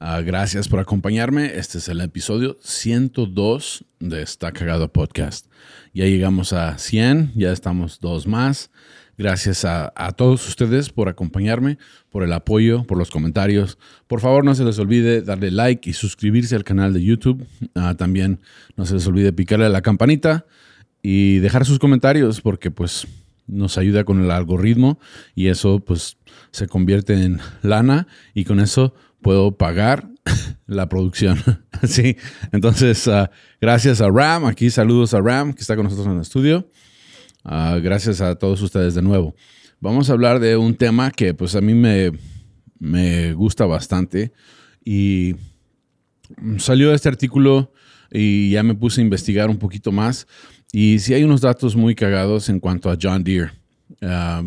Ah, gracias por acompañarme. Este es el episodio 102 de Está Cagado Podcast. Ya llegamos a 100, ya estamos dos más. Gracias a, todos ustedes por acompañarme, por el apoyo, por los comentarios. Por favor, no se les olvide darle like y suscribirse al canal de YouTube. Ah, también no se les olvide picarle a la campanita y dejar sus comentarios porque pues nos ayuda con el algoritmo y eso pues se convierte en lana y con eso puedo pagar la producción. sí, entonces ah, gracias a Ram, aquí saludos a Ram que está con nosotros en el estudio. Ah, gracias a todos ustedes de nuevo. Vamos a hablar de un tema que pues a mí me, me gusta bastante y salió este artículo y ya me puse a investigar un poquito más y sí hay unos datos muy cagados en cuanto a John Deere. Ah,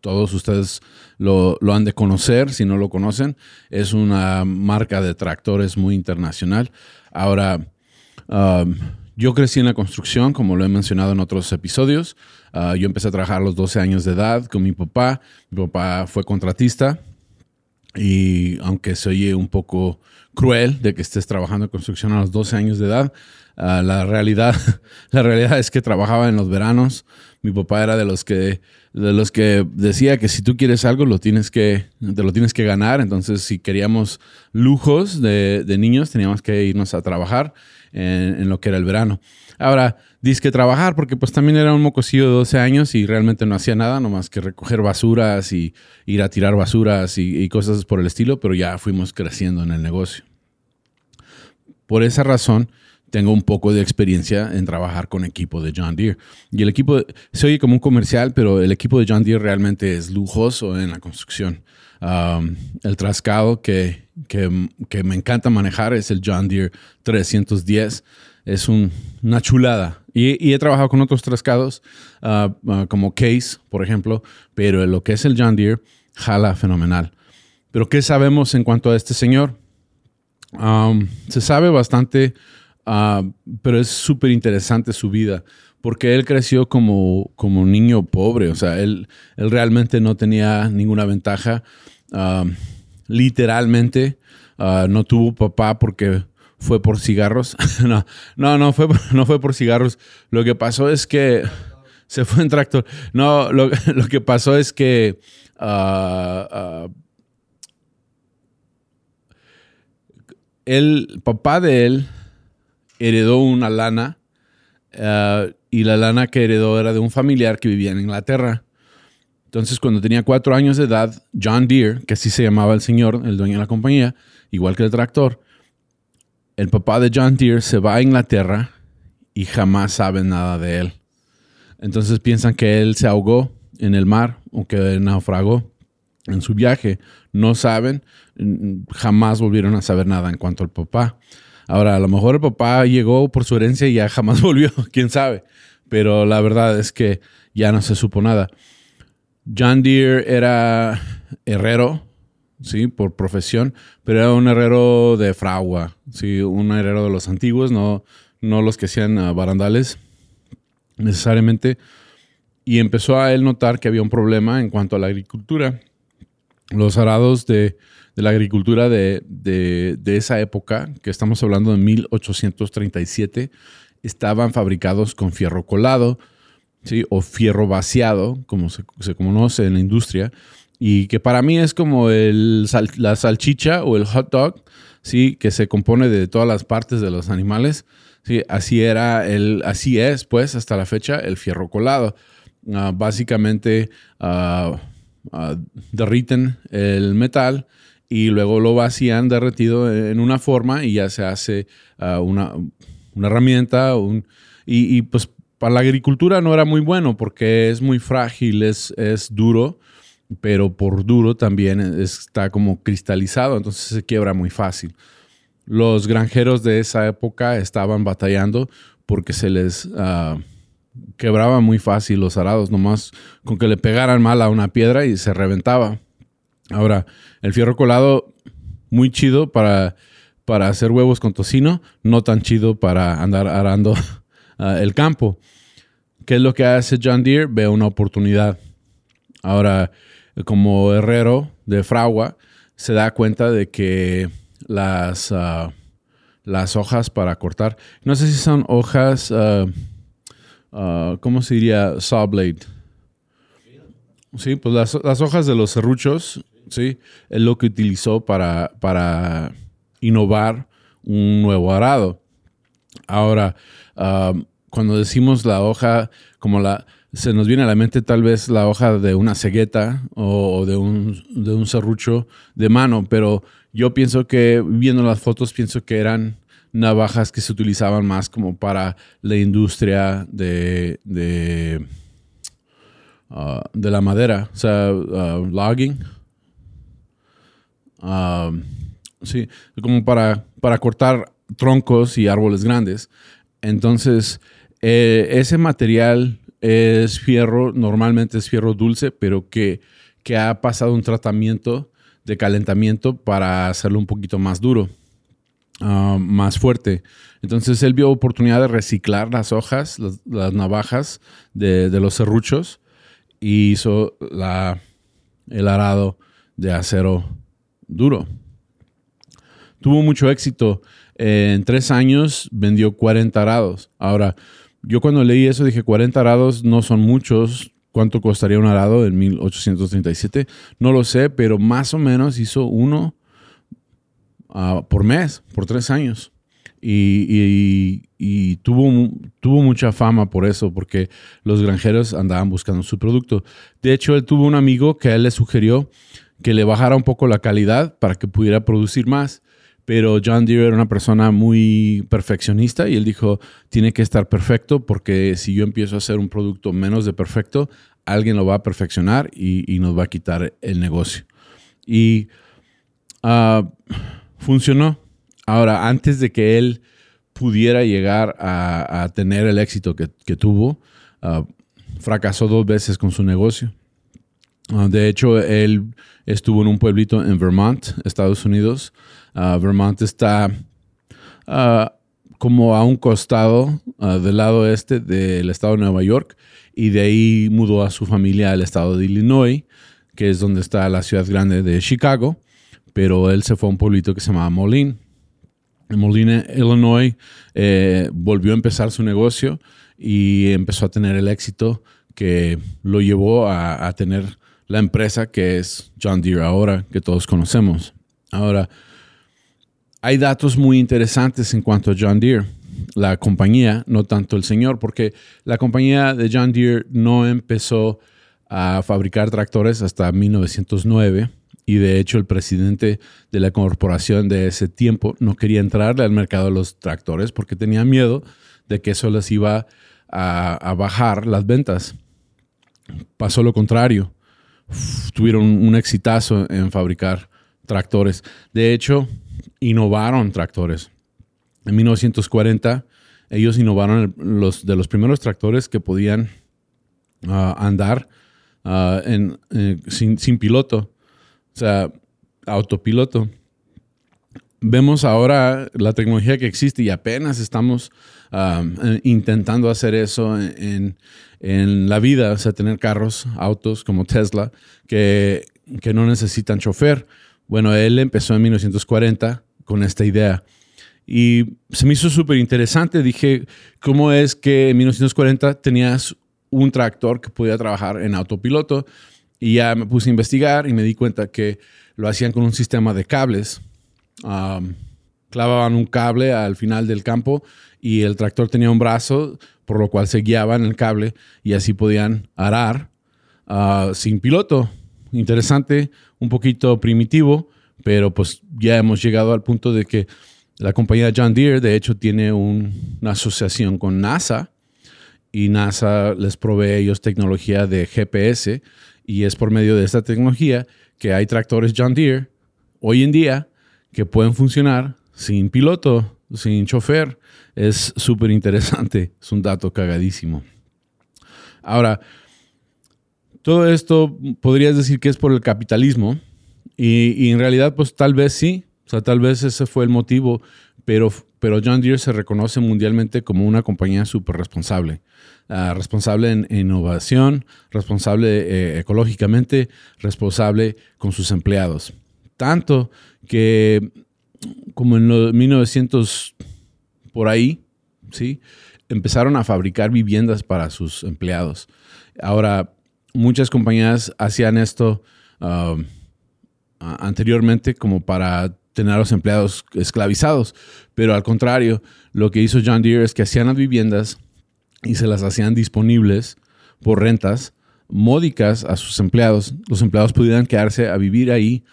todos ustedes lo, han de conocer, si no lo conocen. Es una marca de tractores muy internacional. Ahora, um, yo crecí en la construcción, como lo he mencionado en otros episodios. Uh, yo empecé a trabajar a los 12 años de edad con mi papá. Mi papá fue contratista y aunque se oye un poco cruel de que estés trabajando en construcción a los 12 años de edad, uh, la, realidad, la realidad es que trabajaba en los veranos. Mi papá era de los que de los que decía que si tú quieres algo lo tienes que te lo tienes que ganar. Entonces si queríamos lujos de, niños teníamos que irnos a trabajar en, lo que era el verano. Ahora dice que trabajar porque pues también era un mocosillo de 12 años y realmente no hacía nada nomás que recoger basuras y ir a tirar basuras y cosas por el estilo pero ya fuimos creciendo en el negocio. Por esa razón tengo un poco de experiencia en trabajar con equipo de John Deere. Y el equipo, se oye como un comercial, pero el equipo de John Deere realmente es lujoso en la construcción. Um, el trascado que, que, me encanta manejar es el John Deere 310. Es una chulada. Y, he trabajado con otros trascados, uh, uh, como Case, por ejemplo, pero lo que es el John Deere, jala fenomenal. Pero ¿qué sabemos en cuanto a este señor? Um, se sabe bastante Ah, pero es súper interesante su vida, porque él creció como, como niño pobre, o sea, él, él realmente no tenía ninguna ventaja. Ah, literalmente, ah, no tuvo papá porque fue por cigarros. no, no, no fue, no fue por cigarros. Lo que pasó es que se fue en tractor. No, lo, lo que pasó es que el papá de él heredó una lana eh, y la lana que heredó era de un familiar que vivía en Inglaterra. Entonces, cuando tenía cuatro años de edad, John Deere, que así se llamaba el señor, el dueño de la compañía, igual que el tractor, el papá de John Deere se va a Inglaterra y jamás saben nada de él. Entonces piensan que él se ahogó en el mar o que naufragó en su viaje. No saben, jamás volvieron a saber nada en cuanto al papá. Ahora, a lo mejor el papá llegó por su herencia y ya jamás volvió, quién sabe. Pero la verdad es que ya no se supo nada. John Deere era herrero, sí, por profesión, pero era un herrero de fragua, sí, un herrero de los antiguos, no, no los que hacían ah, barandales necesariamente. Y empezó a él notar que había un problema en cuanto a la agricultura. Los arados de de la agricultura de, esa época, que estamos hablando de 1837, estaban fabricados con fierro colado, ¿sí? o fierro vaciado, como se, conoce en la industria, y que para mí es como el, la salchicha o el hot dog, ¿sí? que se compone de todas las partes de los animales. ¿sí? Así, era el, así es, pues, hasta la fecha, el fierro colado. Ah, básicamente uh, derriten el metal y luego lo vacían derretido en una forma y ya se hace ah, una, herramienta. y, pues para la agricultura no era muy bueno porque es muy frágil, es, es duro, pero por duro también está como cristalizado, entonces se quiebra muy fácil. Los granjeros de esa época estaban batallando porque se les uh, quebraba muy fácil los arados, nomás con que le pegaran mal a una piedra y se reventaba. Ahora, el fierro colado, muy chido para, para hacer huevos con tocino, no tan chido para andar arando uh, el campo. ¿Qué es lo que hace John Deere? Ve una oportunidad. Ahora, como herrero de fragua, se da cuenta de que las, uh, las hojas para cortar, no sé si son hojas, uh, ¿cómo se diría? Saw blade. Sí, pues las, las, hojas de los serruchos, sí, es lo que utilizó para, para innovar un nuevo arado. Ahora, cuando decimos la hoja, como la, se nos viene a la mente tal vez la hoja de una cegueta o de un, de un serrucho de mano, pero yo pienso que viendo las fotos pienso que eran navajas que se utilizaban más como para la industria de, de, uh, de la madera, o sea, uh, logging. Um, sí, como para, para cortar troncos y árboles grandes. Entonces, eh, ese material es fierro, normalmente es fierro dulce, pero que, que ha pasado un tratamiento de calentamiento para hacerlo un poquito más duro, ah, más fuerte. Entonces él vio oportunidad de reciclar las hojas, las, navajas de, los serruchos y hizo la, el arado de acero duro. Tuvo mucho éxito. en tres años vendió 40 arados. Ahora, yo cuando leí eso dije 40 arados no son muchos. ¿Cuánto costaría un arado en 1837? No lo sé, pero más o menos hizo uno uh, por mes, por tres años. Y, y, y, tuvo, tuvo mucha fama por eso, porque los granjeros andaban buscando su producto. De hecho, él tuvo un amigo que él le sugirió que le bajara un poco la calidad para que pudiera producir más pero John Deere era una persona muy perfeccionista y él dijo, tiene que estar perfecto porque si yo empiezo a hacer un producto menos de perfecto, alguien lo va a perfeccionar y, nos va a quitar el negocio. Y ah, funcionó. Ahora, antes de que él pudiera llegar a, tener el éxito que, tuvo, ah, fracasó dos veces con su negocio. Ah, de hecho, él estuvo en un pueblito en Vermont, Estados Unidos. Ah, Vermont está como a un costado del lado este del estado de Nueva York y de ahí mudó a su familia al estado de Illinois, que es donde está la ciudad grande de Chicago, pero él se fue a un pueblito que se llama Moline. En Moline, Illinois, eh, volvió a empezar su negocio y empezó a tener el éxito que lo llevó a tener la empresa que es John Deere ahora, que todos conocemos. Ahora, hay datos muy interesantes en cuanto a John Deere, la compañía, no tanto el señor, porque la compañía de John Deere no empezó a fabricar tractores hasta 1909 y de hecho el presidente de la corporación de ese tiempo no quería entrarle al mercado de los tractores porque tenía miedo de que eso les iba a, bajar las ventas. Pasó lo contrario tuvieron un exitazo en fabricar tractores. De hecho, innovaron tractores. En 1940, ellos innovaron los, de los primeros tractores que podían ah, andar ah, eh, sin, sin, piloto, o sea, autopiloto. Vemos ahora la tecnología que existe y apenas estamos eh, intentando hacer eso en, en, la vida, o sea, tener carros, autos como Tesla, que, que no necesitan chofer. Bueno, él empezó en 1940 con esta idea. Y se me hizo súper interesante. Dije, ¿cómo es que en 1940 tenías un tractor que podía trabajar en autopiloto? Y ya me puse a investigar y me di cuenta que lo hacían con un sistema de cables. clavaban un cable al final del campo y el tractor tenía un brazo, por lo cual se guiaba en el cable y así podían arar ah, sin piloto. Interesante, un poquito primitivo, pero pues ya hemos llegado al punto de que la compañía John Deere, de hecho, tiene una asociación con NASA y NASA les provee ellos tecnología de GPS y es por medio de esta tecnología que hay tractores John Deere hoy en día que pueden funcionar sin piloto sin chofer. Es súper interesante, es un dato cagadísimo. Ahora, todo esto podrías decir que es por el capitalismo y, en realidad pues tal vez sí, o sea, tal vez ese fue el motivo, pero, pero John Deere se reconoce mundialmente como una compañía súper responsable. Ah, responsable en, innovación, responsable eh, ecológicamente, responsable con sus empleados. Tanto que como en los 1900 por ahí, ¿sí? empezaron a fabricar viviendas para sus empleados. Ahora, muchas compañías hacían esto um, anteriormente como para tener a los empleados esclavizados, pero al contrario, lo que hizo John Deere es que hacían las viviendas y se las hacían disponibles por rentas módicas a sus empleados. Los empleados pudieran quedarse a vivir ahí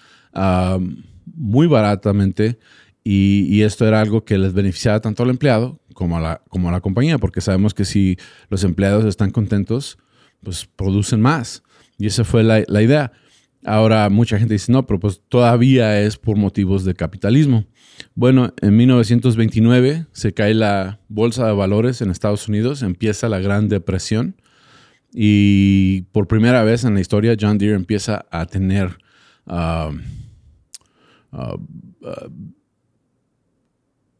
muy baratamente y, esto era algo que les beneficiaba tanto al empleado como a, la, como a la compañía, porque sabemos que si los empleados están contentos, pues producen más. Y esa fue la, la idea. Ahora mucha gente dice, no, pero pues todavía es por motivos de capitalismo. Bueno, en 1929 se cae la bolsa de valores en Estados Unidos, empieza la Gran Depresión y por primera vez en la historia John Deere empieza a tener, uh, uh,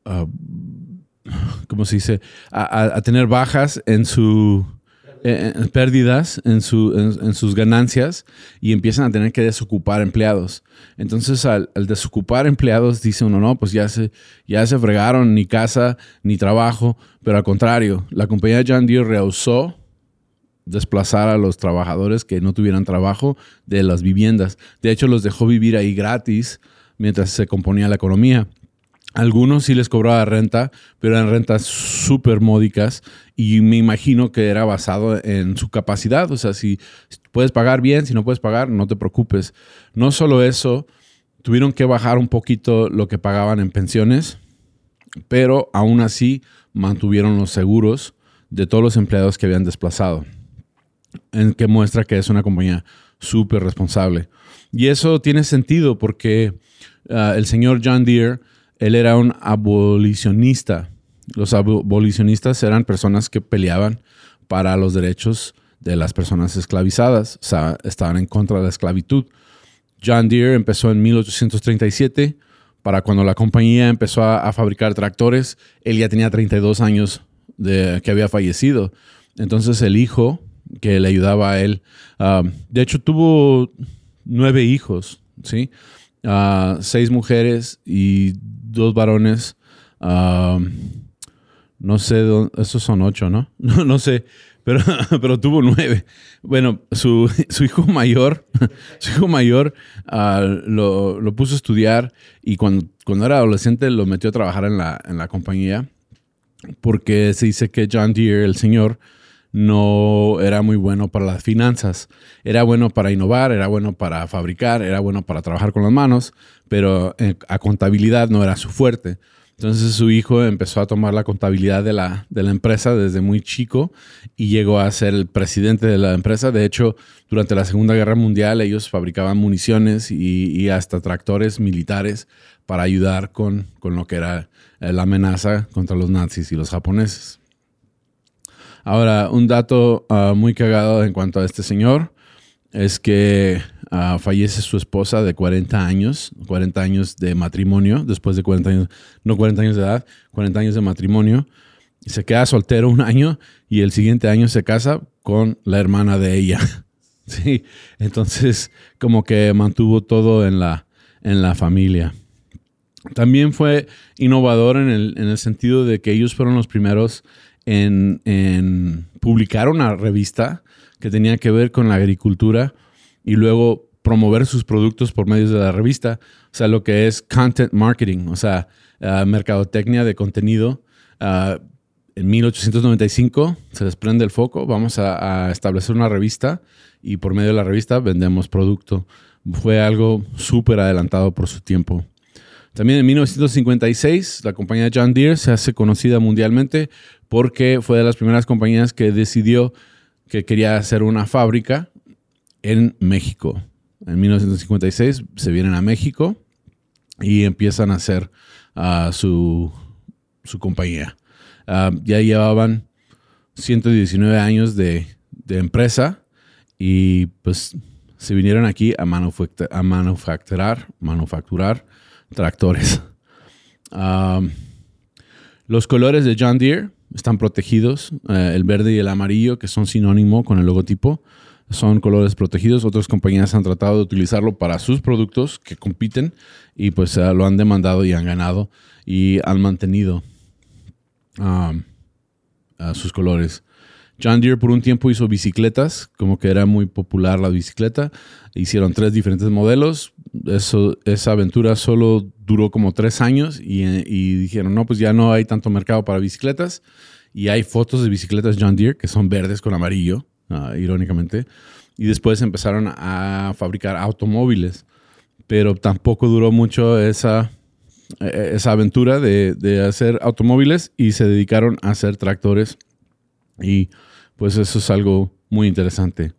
uh, ¿cómo se dice? a tener bajas en su eh, eh, pérdidas en, su, en, sus ganancias y empiezan a tener que desocupar empleados. Entonces, al, desocupar empleados, dice uno, no, pues ya se, ya se fregaron ni casa ni trabajo, pero al contrario, la compañía John Deere rehusó desplazar a los trabajadores que no tuvieran trabajo de las viviendas. De hecho, los dejó vivir ahí gratis mientras se componía la economía. Algunos sí les cobraba renta, pero eran rentas súper módicas y me imagino que era basado en su capacidad. O sea, si puedes pagar bien, si no puedes pagar, no te preocupes. No solo eso, tuvieron que bajar un poquito lo que pagaban en pensiones, pero aún así mantuvieron los seguros de todos los empleados que habían desplazado, en que muestra que es una compañía súper responsable. Y eso tiene sentido porque ah, el señor John Deere él era un abolicionista. Los abolicionistas eran personas que peleaban para los derechos de las personas esclavizadas, o sea, estaban en contra de la esclavitud. John Deere empezó en 1837, para cuando la compañía empezó a, fabricar tractores, él ya tenía 32 años de que había fallecido. Entonces el hijo que le ayudaba a él, ah, de hecho tuvo nueve hijos, ¿sí? Ah, seis mujeres y dos varones. no sé, esos son ocho, ¿no? No, sé, pero, pero tuvo nueve. Bueno, su, hijo mayor, su hijo mayor ah, lo, puso a estudiar y cuando, cuando era adolescente lo metió a trabajar en la, en la compañía porque se dice que John Deere, el señor, no era muy bueno para las finanzas. Era bueno para innovar, era bueno para fabricar, era bueno para trabajar con las manos, pero eh, a contabilidad no era su fuerte. Entonces su hijo empezó a tomar la contabilidad de la, de la, empresa desde muy chico y llegó a ser el presidente de la empresa. De hecho, durante la Segunda Guerra Mundial ellos fabricaban municiones y, hasta tractores militares para ayudar con, con lo que era eh, la amenaza contra los nazis y los japoneses. Ahora, un dato ah, muy cagado en cuanto a este señor es que ah, fallece su esposa de 40 años, 40 años de matrimonio, después de 40 años, no 40 años de edad, 40 años de matrimonio. Se queda soltero un año y el siguiente año se casa con la hermana de ella. sí, entonces como que mantuvo todo en la, en la familia. También fue innovador en el, en el sentido de que ellos fueron los primeros en, publicar una revista que tenía que ver con la agricultura y luego promover sus productos por medio de la revista, o sea, lo que es content marketing, o sea, uh, mercadotecnia de contenido. Uh, en 1895 se desprende el foco, vamos a, a, establecer una revista y por medio de la revista vendemos producto. Fue algo súper adelantado por su tiempo. También en 1956 la compañía John Deere se hace conocida mundialmente porque fue de las primeras compañías que decidió que quería hacer una fábrica en México. En 1956 se vienen a México y empiezan a hacer ah, su, su compañía. Ah, ya llevaban 119 años de, empresa y pues se vinieron aquí a, a manufacturar, manufacturar tractores. Los colores de John Deere están protegidos, eh, el verde y el amarillo, que son sinónimo con el logotipo, son colores protegidos. Otras compañías han tratado de utilizarlo para sus productos que compiten y pues eh, lo han demandado y han ganado y han mantenido sus colores. John Deere por un tiempo hizo bicicletas, como que era muy popular la bicicleta. Hicieron tres diferentes modelos. Eso, esa aventura solo duró como tres años y, dijeron, no, pues ya no hay tanto mercado para bicicletas. Y hay fotos de bicicletas John Deere que son verdes con amarillo. Ah, irónicamente. Y después empezaron a fabricar automóviles, pero tampoco duró mucho esa, e-, esa aventura de, de, hacer automóviles y se dedicaron a hacer tractores. Y pues eso es algo muy interesante.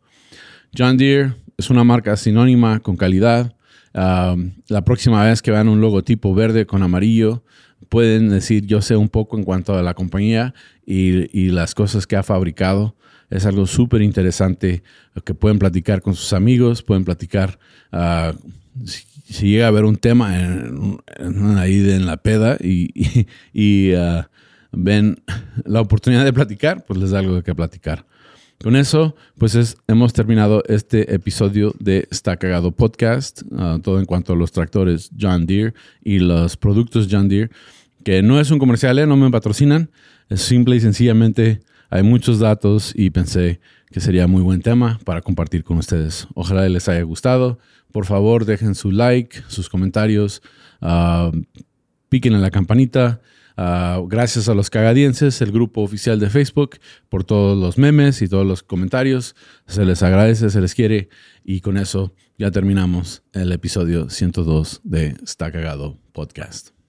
John Deere es una marca sinónima con calidad. Ah, la próxima vez que vean un logotipo verde con amarillo, pueden decir yo sé un poco en cuanto a la compañía y, las cosas que ha fabricado es algo súper interesante que pueden platicar con sus amigos, pueden platicar uh, si, llega a haber un tema en, ahí en la peda y, y, uh, ven la oportunidad de platicar, pues les da algo que platicar. Con eso, pues es, hemos terminado este episodio de Está Cagado Podcast, uh, todo en cuanto a los tractores John Deere y los productos John Deere, que no es un comercial, ¿eh? no me patrocinan, es simple y sencillamente hay muchos datos y pensé que sería muy buen tema para compartir con ustedes. Ojalá les haya gustado. Por favor, dejen su like, sus comentarios, uh, piquen en la campanita. Ah, gracias a los cagadienses, el grupo oficial de Facebook, por todos los memes y todos los comentarios. Se les agradece, se les quiere. Y con eso ya terminamos el episodio 102 de Está Cagado Podcast.